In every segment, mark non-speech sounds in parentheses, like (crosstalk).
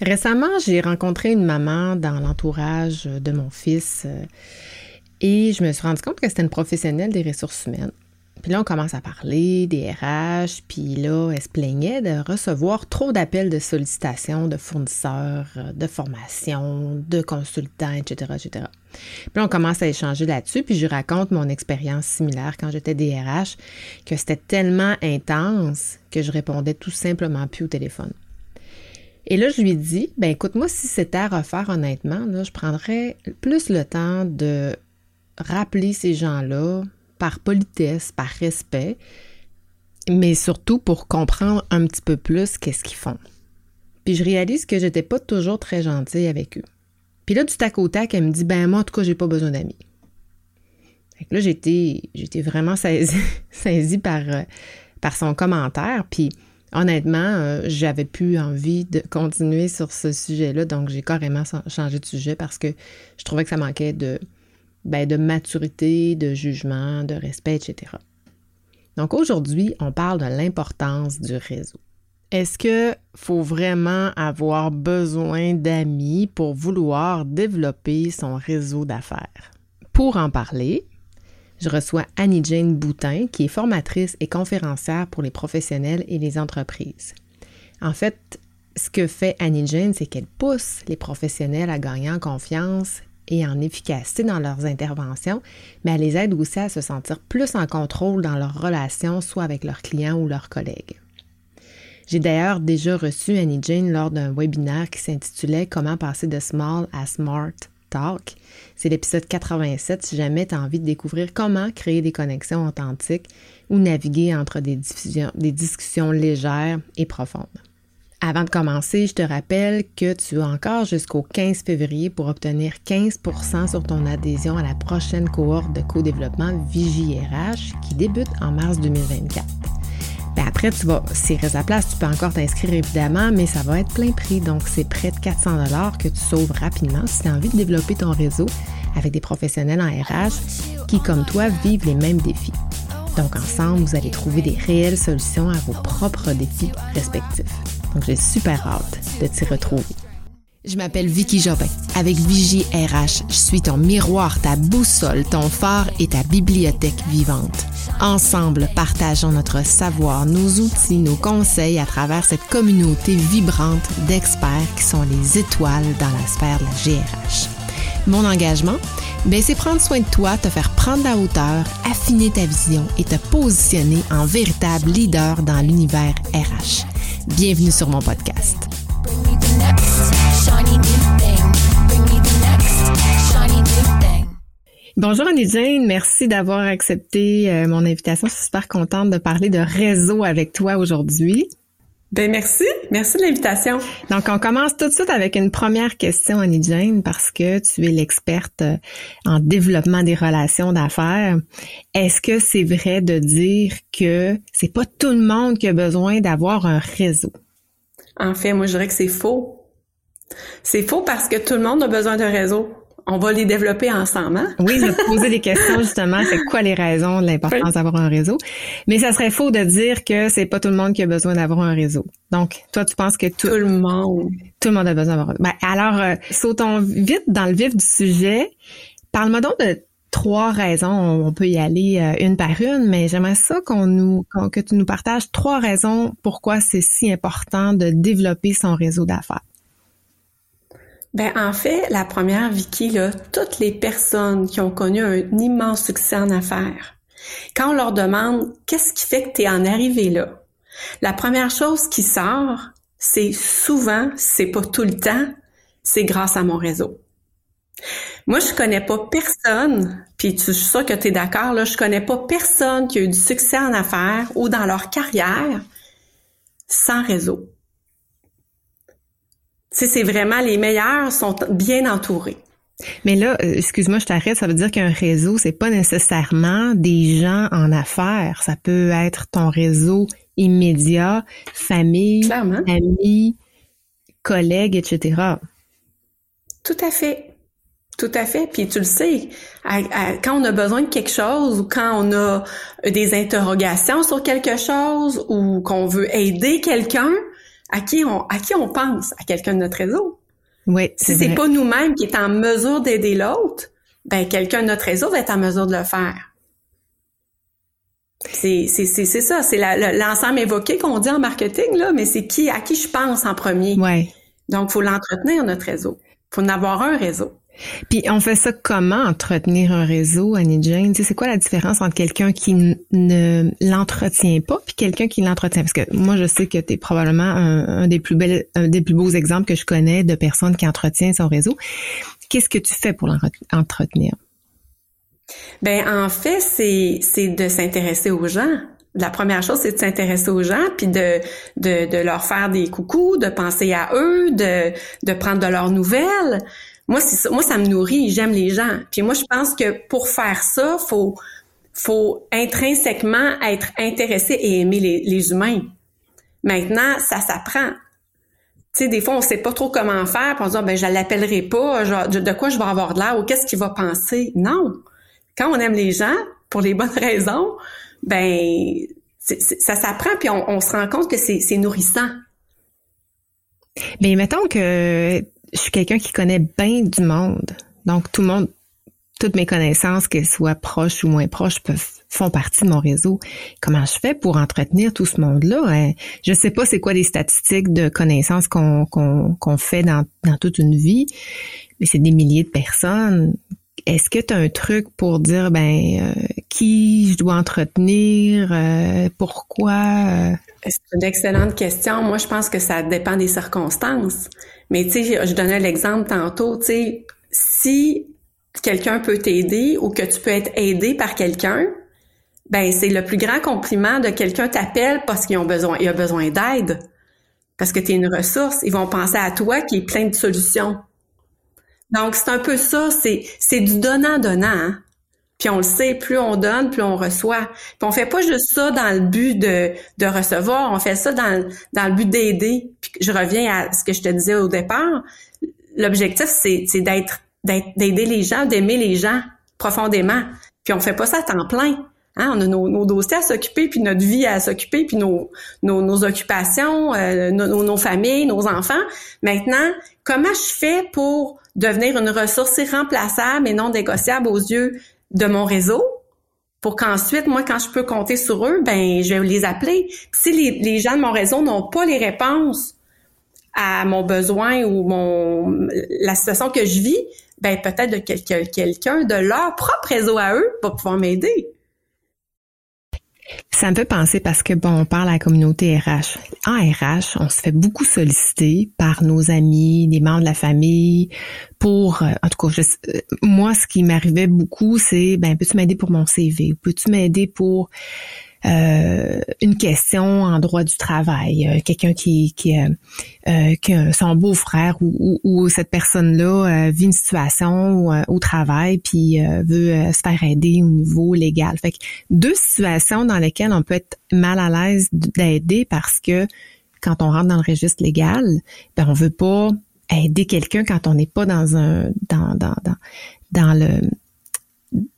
Récemment, j'ai rencontré une maman dans l'entourage de mon fils euh, et je me suis rendu compte que c'était une professionnelle des ressources humaines. Puis là, on commence à parler des RH, puis là, elle se plaignait de recevoir trop d'appels de sollicitations de fournisseurs, euh, de formations, de consultants, etc., etc. Puis là, on commence à échanger là-dessus, puis je raconte mon expérience similaire quand j'étais DRH, que c'était tellement intense que je répondais tout simplement plus au téléphone. Et là, je lui dis, ben écoute, moi, si c'était à refaire honnêtement, là, je prendrais plus le temps de rappeler ces gens-là par politesse, par respect, mais surtout pour comprendre un petit peu plus qu'est-ce qu'ils font. Puis je réalise que j'étais pas toujours très gentille avec eux. Puis là, du tac au tac, elle me dit, ben moi, en tout cas, j'ai pas besoin d'amis. Là, j'étais, j'étais vraiment saisie, (laughs) saisie par, euh, par son commentaire. Puis honnêtement, euh, j'avais plus envie de continuer sur ce sujet-là, donc j'ai carrément changé de sujet parce que je trouvais que ça manquait de, ben, de maturité, de jugement, de respect, etc. Donc aujourd'hui, on parle de l'importance du réseau. Est-ce que faut vraiment avoir besoin d'amis pour vouloir développer son réseau d'affaires? Pour en parler, je reçois Annie-Jane Boutin, qui est formatrice et conférencière pour les professionnels et les entreprises. En fait, ce que fait Annie-Jane, c'est qu'elle pousse les professionnels à gagner en confiance et en efficacité dans leurs interventions, mais elle les aide aussi à se sentir plus en contrôle dans leurs relations, soit avec leurs clients ou leurs collègues. J'ai d'ailleurs déjà reçu Annie Jane lors d'un webinaire qui s'intitulait Comment passer de small à smart C'est l'épisode 87 si jamais tu as envie de découvrir comment créer des connexions authentiques ou naviguer entre des, discussions légères et profondes. Avant de commencer, je te rappelle que tu as encore jusqu'au 15 février pour obtenir 15% sur ton adhésion à la prochaine cohorte de co-développement VJRH qui débute en mars 2024. Après, tu vas, s'il reste la place, tu peux encore t'inscrire évidemment, mais ça va être plein prix. Donc, c'est près de 400 dollars que tu sauves rapidement si tu as envie de développer ton réseau avec des professionnels en RH qui, comme toi, vivent les mêmes défis. Donc, ensemble, vous allez trouver des réelles solutions à vos propres défis respectifs. Donc, j'ai super hâte de t'y retrouver. Je m'appelle Vicky Jobin. Avec Vigie RH, je suis ton miroir, ta boussole, ton phare et ta bibliothèque vivante. Ensemble, partageons notre savoir, nos outils, nos conseils à travers cette communauté vibrante d'experts qui sont les étoiles dans la sphère de la GRH. Mon engagement, ben, c'est prendre soin de toi, te faire prendre la hauteur, affiner ta vision et te positionner en véritable leader dans l'univers RH. Bienvenue sur mon podcast. Bonjour Annie Jane, merci d'avoir accepté euh, mon invitation. Je suis super contente de parler de réseau avec toi aujourd'hui. Ben merci, merci de l'invitation. Donc on commence tout de suite avec une première question Annie Jane parce que tu es l'experte euh, en développement des relations d'affaires. Est-ce que c'est vrai de dire que c'est pas tout le monde qui a besoin d'avoir un réseau? En fait, moi je dirais que c'est faux. C'est faux parce que tout le monde a besoin d'un réseau on va les développer ensemble. Hein? Oui, je vais te poser des questions justement. C'est quoi les raisons de l'importance d'avoir un réseau? Mais ça serait faux de dire que c'est pas tout le monde qui a besoin d'avoir un réseau. Donc, toi, tu penses que tout, tout le monde, tout le monde a besoin d'avoir. Ben, alors, euh, sautons vite dans le vif du sujet. Parle-moi donc de trois raisons. On peut y aller euh, une par une, mais j'aimerais ça qu'on nous, que tu nous partages trois raisons pourquoi c'est si important de développer son réseau d'affaires. Ben en fait, la première Vicky toutes les personnes qui ont connu un immense succès en affaires, quand on leur demande qu'est-ce qui fait que tu es en arrivé là, la première chose qui sort, c'est souvent, c'est pas tout le temps, c'est grâce à mon réseau. Moi, je connais pas personne, puis tu, je suis sûre que tu es d'accord, là, je connais pas personne qui a eu du succès en affaires ou dans leur carrière sans réseau c'est vraiment les meilleurs sont bien entourés. Mais là, euh, excuse-moi, je t'arrête, ça veut dire qu'un réseau, c'est pas nécessairement des gens en affaires. Ça peut être ton réseau immédiat, famille, amis, collègues, etc. Tout à fait. Tout à fait. Puis tu le sais, quand on a besoin de quelque chose ou quand on a des interrogations sur quelque chose ou qu'on veut aider quelqu'un, À qui on, à qui on pense? À quelqu'un de notre réseau. Oui. Si c'est pas nous-mêmes qui est en mesure d'aider l'autre, ben quelqu'un de notre réseau va être en mesure de le faire. C'est ça, c'est l'ensemble évoqué qu'on dit en marketing là, mais c'est qui à qui je pense en premier. Ouais. Donc faut l'entretenir notre réseau. Faut en avoir un réseau. Puis on fait ça comment entretenir un réseau, Annie Jane? c'est quoi la différence entre quelqu'un qui ne l'entretient pas puis quelqu'un qui l'entretient? Parce que moi, je sais que tu es probablement un, des plus belles, plus beaux exemples que je connais de personnes qui entretiennent son réseau. Qu'est-ce que tu fais pour l'entretenir? Ben en fait, c'est c'est de s'intéresser aux gens. La première chose, c'est de s'intéresser aux gens, puis de, de, de leur faire des coucous, de penser à eux, de, de prendre de leurs nouvelles. Moi, c'est ça, moi, ça me nourrit, j'aime les gens. Puis moi, je pense que pour faire ça, faut, faut intrinsèquement être intéressé et aimer les, les humains. Maintenant, ça s'apprend. Tu sais, des fois, on sait pas trop comment faire, puis on se dit, ah, ben, je l'appellerai pas, de quoi je vais avoir de l'air, ou qu'est-ce qu'il va penser? Non. Quand on aime les gens, pour les bonnes (laughs) raisons, ben, ça s'apprend, puis on, on, se rend compte que c'est nourrissant. Mais mettons que je suis quelqu'un qui connaît bien du monde. Donc, tout le monde, toutes mes connaissances, qu'elles soient proches ou moins proches, peuvent, font partie de mon réseau. Comment je fais pour entretenir tout ce monde-là? Hein? Je sais pas c'est quoi les statistiques de connaissances qu'on fait dans, dans toute une vie, mais c'est des milliers de personnes. Est-ce que tu as un truc pour dire ben euh, qui je dois entretenir, euh, pourquoi? Euh? C'est une excellente question. Moi, je pense que ça dépend des circonstances. Mais tu sais, je donnais l'exemple tantôt, tu sais, si quelqu'un peut t'aider ou que tu peux être aidé par quelqu'un, ben c'est le plus grand compliment de quelqu'un t'appelle parce qu'ils ont besoin, a besoin d'aide, parce que tu es une ressource. Ils vont penser à toi qui est plein de solutions. Donc c'est un peu ça, c'est c'est du donnant donnant. Hein? Puis on le sait, plus on donne, plus on reçoit. Puis on fait pas juste ça dans le but de, de recevoir, on fait ça dans, dans le but d'aider. Puis je reviens à ce que je te disais au départ. L'objectif, c'est, d'être, d'aider les gens, d'aimer les gens profondément. Puis on fait pas ça à temps plein. Hein? On a nos, nos dossiers à s'occuper, puis notre vie à s'occuper, puis nos, nos, nos occupations, euh, nos, nos familles, nos enfants. Maintenant, comment je fais pour devenir une ressource irremplaçable et non négociable aux yeux de mon réseau pour qu'ensuite, moi, quand je peux compter sur eux, ben, je vais les appeler. si les, gens de mon réseau n'ont pas les réponses à mon besoin ou mon la situation que je vis, ben peut-être que quelqu'un de leur propre réseau à eux va pouvoir m'aider. Ça me fait penser parce que, bon, on parle à la communauté RH. En RH, on se fait beaucoup solliciter par nos amis, des membres de la famille pour, euh, en tout cas, euh, moi, ce qui m'arrivait beaucoup, c'est, ben, peux-tu m'aider pour mon CV? Peux-tu m'aider pour euh, une question en droit du travail, euh, quelqu'un qui qui, euh, qui son beau-frère ou, ou, cette personne-là vit une situation au travail puis veut se faire aider au niveau légal. Fait que deux situations dans lesquelles on peut être mal à l'aise d'aider parce que quand on rentre dans le registre légal, ben on veut pas aider quelqu'un quand on n'est pas dans un dans dans, dans le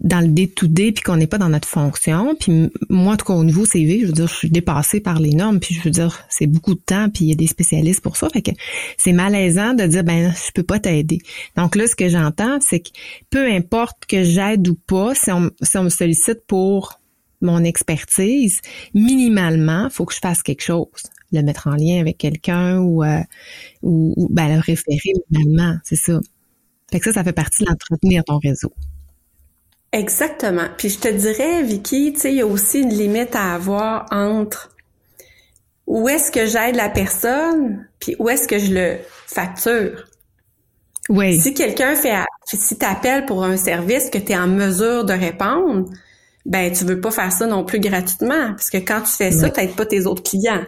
dans le day-to-day puis qu'on n'est pas dans notre fonction. Puis moi, en tout cas, au niveau CV, je veux dire, je suis dépassée par les normes. Puis je veux dire, c'est beaucoup de temps. Puis il y a des spécialistes pour ça. Fait que c'est malaisant de dire, ben, je peux pas t'aider. Donc là, ce que j'entends, c'est que peu importe que j'aide ou pas, si on, si on me sollicite pour mon expertise, minimalement, faut que je fasse quelque chose. Le mettre en lien avec quelqu'un ou, euh, ou, ben, le référer minimalement. C'est ça. Fait que ça, ça fait partie de l'entretenir ton réseau. Exactement. Puis je te dirais, Vicky, tu sais, il y a aussi une limite à avoir entre où est-ce que j'aide la personne, puis où est-ce que je le facture. Oui. Si quelqu'un fait, si t'appelles pour un service que tu es en mesure de répondre, ben tu veux pas faire ça non plus gratuitement, parce que quand tu fais ça, t'aides pas tes autres clients.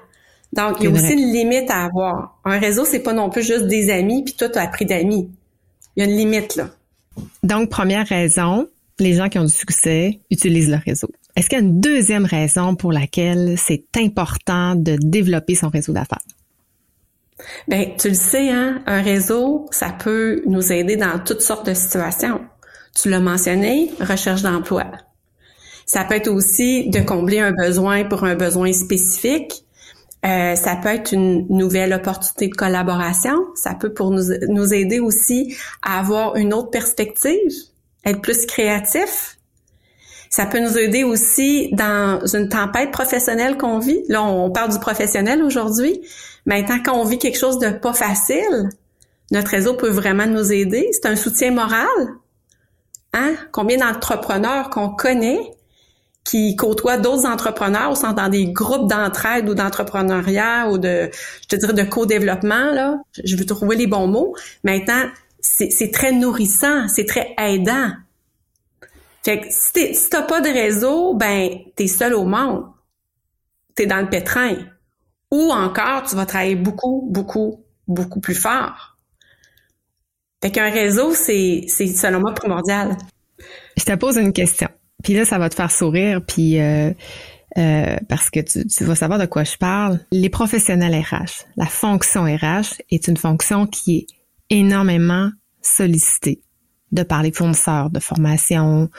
Donc il y a aussi une limite à avoir. Un réseau, c'est pas non plus juste des amis, puis toi tu as pris d'amis. Il y a une limite là. Donc première raison, les gens qui ont du succès utilisent le réseau. Est-ce qu'il y a une deuxième raison pour laquelle c'est important de développer son réseau d'affaires? Ben, tu le sais, hein, un réseau, ça peut nous aider dans toutes sortes de situations. Tu l'as mentionné, recherche d'emploi. Ça peut être aussi de combler un besoin pour un besoin spécifique Euh, ça peut être une nouvelle opportunité de collaboration. Ça peut pour nous aider aussi à avoir une autre perspective, être plus créatif. Ça peut nous aider aussi dans une tempête professionnelle qu'on vit. Là, on parle du professionnel aujourd'hui. Maintenant, quand on vit quelque chose de pas facile, notre réseau peut vraiment nous aider. C'est un soutien moral. Hein? Combien d'entrepreneurs qu'on connaît qui côtoient d'autres entrepreneurs ou sont dans des groupes d'entraide ou d'entrepreneuriat ou de, je te dirais, de co-développement, là. Je veux trouver les bons mots. Maintenant, c'est très nourrissant, c'est très aidant. Fait que si, si t'as pas de réseau, ben, t'es seul au monde. T'es dans le pétrin. Ou encore, tu vas travailler beaucoup, beaucoup, beaucoup plus fort. Fait qu'un réseau, c'est, c'est selon moi primordial. Je te pose une question. Puis là, ça va te faire sourire, puis euh, euh, parce que tu, tu, vas savoir de quoi je parle. Les professionnels RH, la fonction RH est une fonction qui est énormément sollicitée de par les fournisseurs de formation,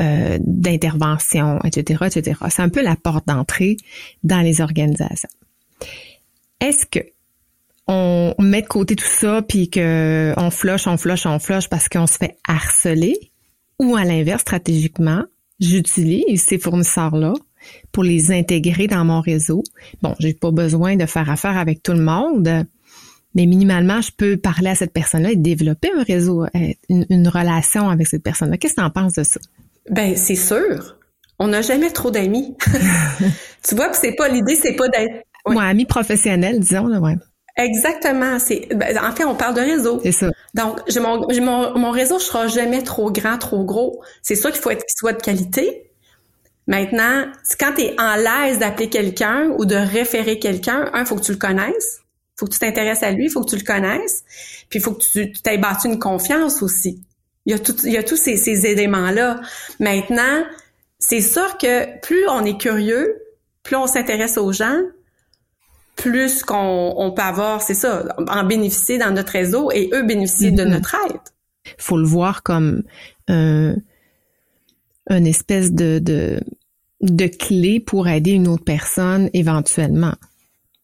euh, d'intervention, etc., etc. C'est un peu la porte d'entrée dans les organisations. Est-ce que on met de côté tout ça puis que on on flush, on flush parce qu'on se fait harceler? Ou à l'inverse stratégiquement, j'utilise ces fournisseurs-là pour les intégrer dans mon réseau? Bon, j'ai pas besoin de faire affaire avec tout le monde, mais minimalement, je peux parler à cette personne-là et développer un réseau, euh, une, relation avec cette personne-là. Qu'est-ce que tu en penses de ça? Ben, c'est sûr. On n'a jamais trop d'amis. (laughs) tu vois, c'est pas l'idée, c'est pas d'être. Moi, ami professionnel, disons, là, ouais. Exactement. C'est, ben, en fait, on parle de réseau. C'est ça. Donc, j'ai mon, mon, mon, réseau sera jamais trop grand, trop gros. C'est sûr qu'il faut être, qu'il soit de qualité. Maintenant, quand tu es en l'aise d'appeler quelqu'un ou de référer quelqu'un, un, faut que tu le connaisses. Faut que tu t'intéresses à lui, il faut que tu le connaisses. Puis il faut que tu t'aies battu une confiance aussi. Il y a, tout, il y a tous ces, ces éléments-là. Maintenant, c'est sûr que plus on est curieux, plus on s'intéresse aux gens, plus qu'on peut avoir, c'est ça, en bénéficier dans notre réseau et eux bénéficier de mm-hmm. notre aide. Faut le voir comme un, une espèce de, de, de clé pour aider une autre personne éventuellement.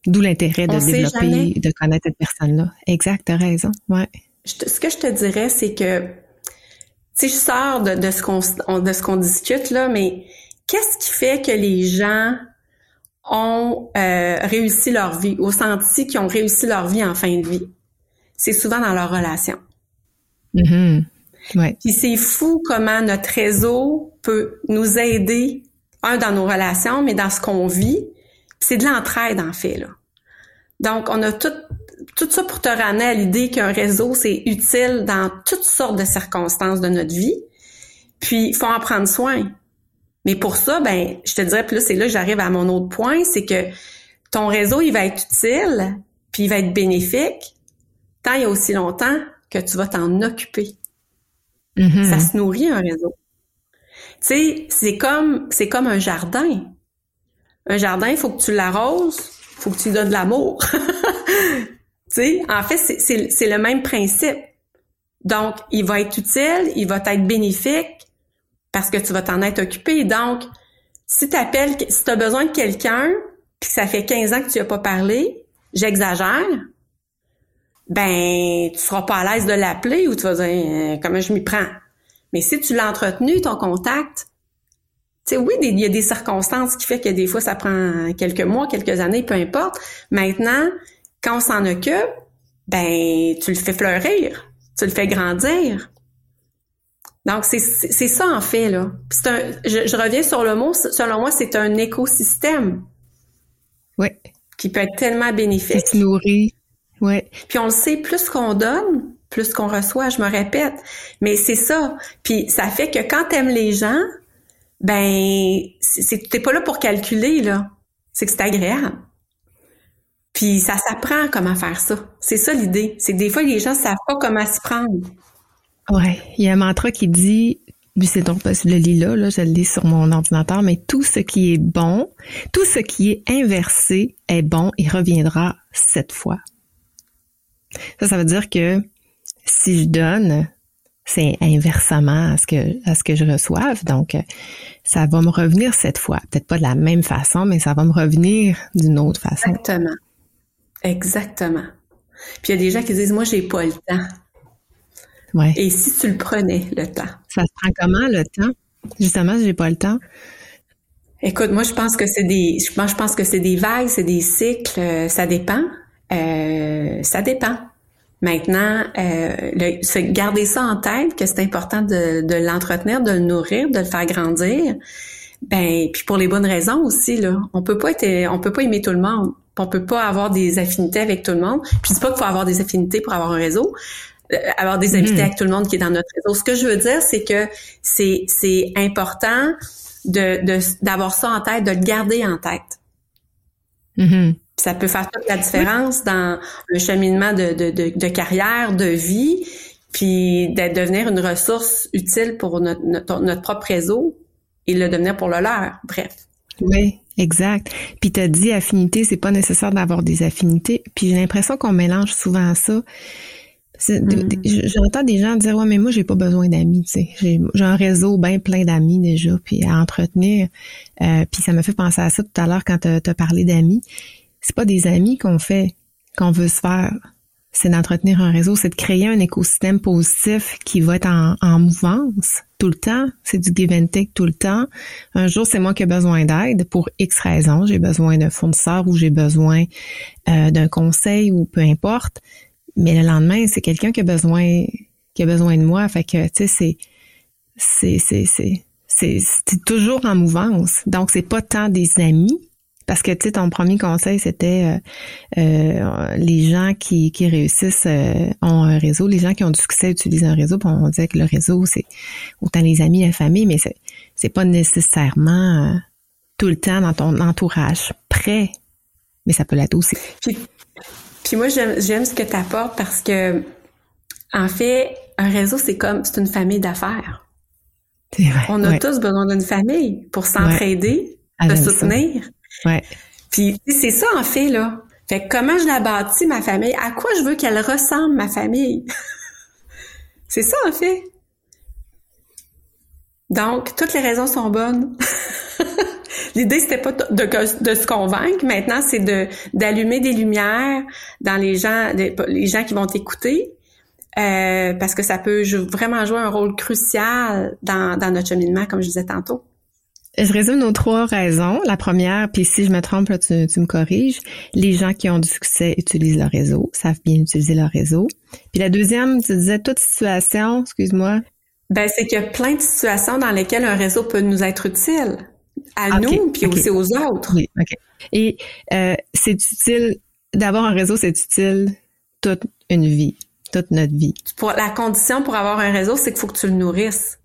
D'où l'intérêt de développer, de connaître cette personne-là. Exact, t'as raison. Ouais. ce que je te dirais, c'est que si je sors de, de ce qu'on de ce qu'on discute là, mais qu'est-ce qui fait que les gens ont euh, réussi leur vie, ou senti qu'ils ont réussi leur vie en fin de vie? C'est souvent dans leur relation. Mm-hmm. Ouais. Puis c'est fou comment notre réseau peut nous aider, un, dans nos relations, mais dans ce qu'on vit, c'est de l'entraide, en fait, là. Donc, on a tout, tout ça pour te ramener à l'idée qu'un réseau, c'est utile dans toutes sortes de circonstances de notre vie. Puis, il faut en prendre soin. Mais pour ça, ben, je te dirais, plus c'est là que j'arrive à mon autre point, c'est que ton réseau, il va être utile, puis il va être bénéfique, tant il y a aussi longtemps que tu vas t'en occuper. Mm-hmm. Ça se nourrit, un réseau. Tu sais, c'est comme, c'est comme un jardin. Un jardin, il faut que tu l'arroses, faut que tu lui donnes de l'amour. (laughs) tu en fait, c'est le même principe. Donc, il va être utile, il va être bénéfique parce que tu vas t'en être occupé. Donc, si tu appelles, si tu as besoin de quelqu'un, puis ça fait 15 ans que tu n'as pas parlé, j'exagère, ben, tu seras pas à l'aise de l'appeler ou tu vas dire euh, comment je m'y prends? Mais si tu l'as entretenu, ton contact, sais, oui, il y a des circonstances qui fait que des fois, ça prend quelques mois, quelques années, peu importe. Maintenant, quand on s'en occupe, ben, tu le fais fleurir, tu le fais grandir. Donc, c'est ça, en fait, là. Un, je, reviens sur le mot, selon moi, c'est un écosystème. Oui. Qui peut être tellement bénéfique. Qui se nourrit. Oui. Puis on le sait, plus qu'on donne, plus qu'on reçoit, je me répète. Mais c'est ça. Puis ça fait que quand t'aimes les gens, ben, t'es pas là pour calculer, là. C'est que c'est agréable. Puis ça s'apprend comment faire ça. C'est ça l'idée. C'est que des fois, les gens savent pas comment s'y prendre. Ouais. Il y a un mantra qui dit, c'est donc je le lis là, là, je le lis sur mon ordinateur, mais tout ce qui est bon, tout ce qui est inversé est bon et reviendra cette fois. Ça, ça veut dire que si je donne, c'est inversement à ce que à ce que je reçoive. Donc, ça va me revenir cette fois. Peut-être pas de la même façon, mais ça va me revenir d'une autre façon. Exactement. Exactement. Puis il y a des gens qui disent Moi, j'ai pas le temps. Ouais. Et si tu le prenais, le temps? Ça se prend comment le temps? Justement, j'ai pas le temps. Écoute, moi, je pense que c'est des, je pense, je pense que c'est des vagues, c'est des cycles. Euh, ça dépend. Euh, ça dépend. Maintenant, euh, garder ça en tête, que c'est important de, de l'entretenir, de le nourrir, de le faire grandir. Ben, puis pour les bonnes raisons aussi là. On peut pas être, on peut pas aimer tout le monde. On peut pas avoir des affinités avec tout le monde. Puis dis pas qu'il faut avoir des affinités pour avoir un réseau, euh, avoir des affinités mm-hmm. avec tout le monde qui est dans notre réseau. Ce que je veux dire, c'est que c'est c'est important de d'avoir ça en tête, de le garder en tête. Mm-hmm. Ça peut faire toute la différence dans le cheminement de, de, de, carrière, de vie, puis d'être devenir une ressource utile pour notre, notre, propre réseau et le devenir pour le leur. Bref. Oui, exact. Puis tu as dit affinité, c'est pas nécessaire d'avoir des affinités. Puis j'ai l'impression qu'on mélange souvent ça. Mm. J'entends des gens dire ouais mais moi j'ai pas besoin d'amis, tu sais. J'ai un réseau bien plein d'amis déjà, puis à entretenir. Euh, puis ça me fait penser à ça tout à l'heure quand tu as parlé d'amis c'est pas des amis qu'on fait, qu'on veut se faire. C'est d'entretenir un réseau, c'est de créer un écosystème positif qui va être en, mouvance tout le temps. C'est du give and take tout le temps. Un jour, c'est moi qui ai besoin d'aide pour X raisons. J'ai besoin d'un fournisseur ou j'ai besoin euh, d'un conseil ou peu importe. Mais le lendemain, c'est quelqu'un qui a besoin qui a besoin de moi. Fait que, tu sais, c'est c'est c'est c'est c'est toujours en mouvance. Donc, c'est pas tant des amis parce que, tu sais, ton premier conseil, c'était euh, euh, les gens qui, qui réussissent euh, ont un réseau. Les gens qui ont du succès utilisent un réseau. Puis on disait que le réseau, c'est autant les amis, la famille, mais c'est, c'est pas nécessairement tout le temps dans ton entourage près. Mais ça peut l'être aussi. Puis, puis moi, j'aime, j'aime ce que tu apportes parce que, en fait, un réseau, c'est comme, c'est une famille d'affaires. C'est vrai, on a tous besoin d'une famille pour s'entraider, se soutenir. Ouais. Puis c'est ça en fait là. Fait comment je la bâtis ma famille, à quoi je veux qu'elle ressemble ma famille? (laughs) c'est ça en fait. Donc toutes les raisons sont bonnes. (laughs) L'idée c'était pas de, de, se convaincre, maintenant c'est de d'allumer des lumières dans les gens les gens qui vont t'écouter. Euh, parce que ça peut vraiment jouer un rôle crucial dans, dans notre cheminement, comme je disais tantôt. Je résume nos trois raisons. La première, puis si je me trompe, là, tu, me corriges, les gens qui ont du succès utilisent leur réseau, savent bien utiliser leur réseau. Puis la deuxième, tu disais toute situation, excuse-moi. Ben, c'est qu'il y a plein de situations dans lesquelles un réseau peut nous être utile. À nous, puis aussi aux autres. Oui, OK. Et euh, c'est utile, d'avoir un réseau, c'est utile toute une vie, toute notre vie. Pour, la condition pour avoir un réseau, c'est qu'il faut que tu le nourrisses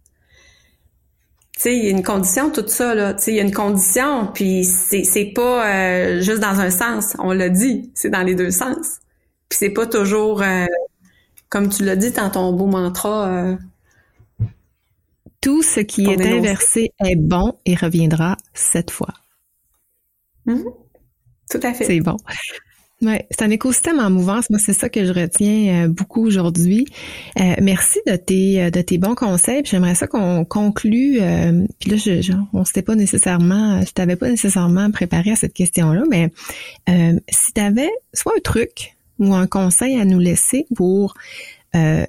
sais, il y a une condition, tout ça, là. Tu sais, il y a une condition, puis c'est, c'est pas euh, juste dans un sens. On l'a dit, c'est dans les deux sens. Puis c'est pas toujours, euh, comme tu l'as dit dans ton beau mantra. Euh, Tout ce qui est inversé est bon et reviendra cette fois. Mm-hmm. Tout à fait. C'est bon. Ouais, c'est un écosystème en mouvance. Moi, c'est ça que je retiens euh, beaucoup aujourd'hui. Euh, merci de tes euh, de tes bons conseils. J'aimerais ça qu'on conclue. puis là, je, je on s'était pas nécessairement, je t'avais pas nécessairement préparé à cette question-là, mais si tu avais soit un truc ou un conseil à nous laisser pour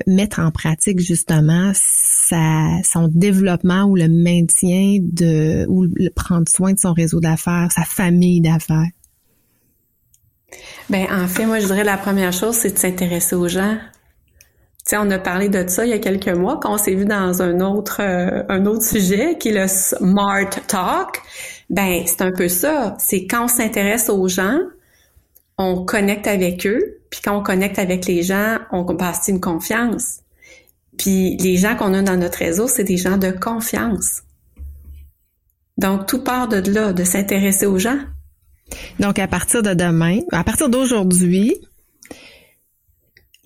mettre en pratique justement sa, son développement ou le maintien de ou le prendre soin de son réseau d'affaires, sa famille d'affaires. Ben en fait, moi je dirais la première chose, c'est de s'intéresser aux gens. Tu sais, on a parlé de ça il y a quelques mois quand on s'est vu dans un autre euh, un autre sujet qui est le smart talk. Ben c'est un peu ça. C'est quand on s'intéresse aux gens, on connecte avec eux, puis quand on connecte avec les gens, on bâtit une confiance. Puis les gens qu'on a dans notre réseau, c'est des gens de confiance. Donc tout part de là, de s'intéresser aux gens. Donc, à partir de demain, à partir d'aujourd'hui,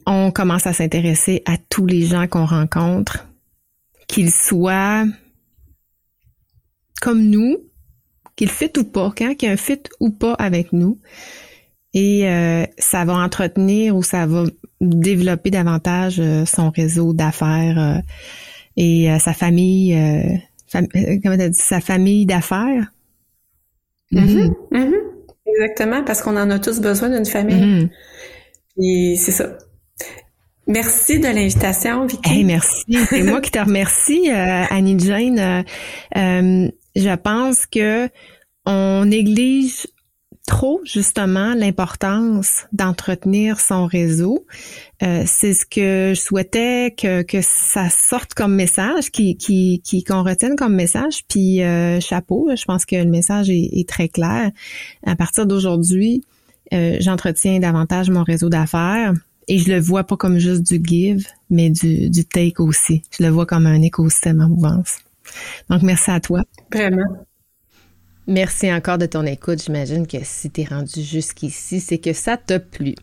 on commence à s'intéresser à tous les gens qu'on rencontre, qu'ils soient comme nous, qu'ils fit ou pas, qu'il y ait un fit ou pas avec nous. et euh, ça va entretenir ou ça va développer davantage euh, son réseau d'affaires euh, et sa famille, comment dit, sa famille d'affaires. Mm-hmm. Mm-hmm. Exactement, parce qu'on en a tous besoin d'une famille. Mm-hmm. Et c'est ça. Merci de l'invitation, Vicky. merci. C'est moi qui te remercie, Annie Jane. je pense que on néglige trop justement l'importance d'entretenir son réseau. Euh, c'est ce que je souhaitais que, que ça sorte comme message, qui, qui, qui qu'on retienne comme message. Puis euh, chapeau, je pense que le message est, très clair. À partir d'aujourd'hui, euh, j'entretiens davantage mon réseau d'affaires. Et je le vois pas comme juste du give, mais du, du take aussi. Je le vois comme un écosystème en mouvance. Donc, merci à toi. Vraiment. Merci encore de ton écoute. J'imagine que si tu es rendu jusqu'ici, c'est que ça t'a plu.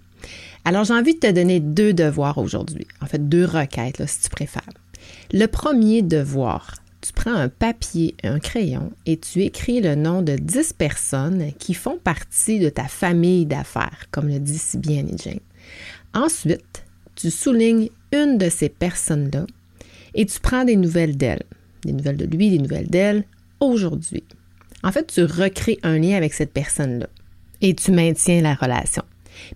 Alors, j'ai envie de te donner deux devoirs aujourd'hui. En fait, deux requêtes, là, si tu préfères. Le premier devoir, tu prends un papier, un crayon et tu écris le nom de 10 personnes qui font partie de ta famille d'affaires, comme le dit si bien Jane. Ensuite, tu soulignes une de ces personnes-là et tu prends des nouvelles d'elle, des nouvelles de lui, des nouvelles d'elle, aujourd'hui. En fait, tu recrées un lien avec cette personne-là et tu maintiens la relation.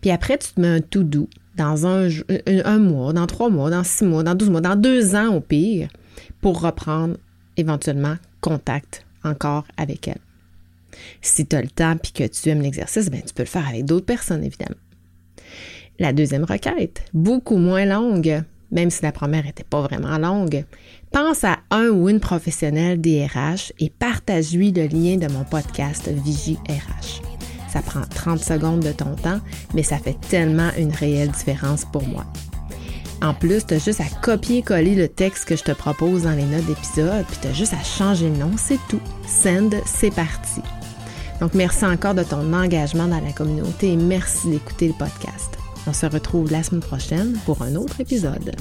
Puis après, tu te mets un tout doux dans un, un, mois, dans trois mois, dans six mois, dans douze mois, dans deux ans au pire, pour reprendre éventuellement contact encore avec elle. Si tu as le temps et que tu aimes l'exercice, ben, tu peux le faire avec d'autres personnes, évidemment. La deuxième requête, beaucoup moins longue, même si la première n'était pas vraiment longue, pense à un ou une professionnelle des et partage-lui le lien de mon podcast Vigie RH. Ça prend 30 secondes de ton temps, mais ça fait tellement une réelle différence pour moi. En plus, tu as juste à copier-coller le texte que je te propose dans les notes d'épisode, puis tu as juste à changer le nom, c'est tout. Send, c'est parti. Donc, merci encore de ton engagement dans la communauté et merci d'écouter le podcast. On se retrouve la semaine prochaine pour un autre épisode.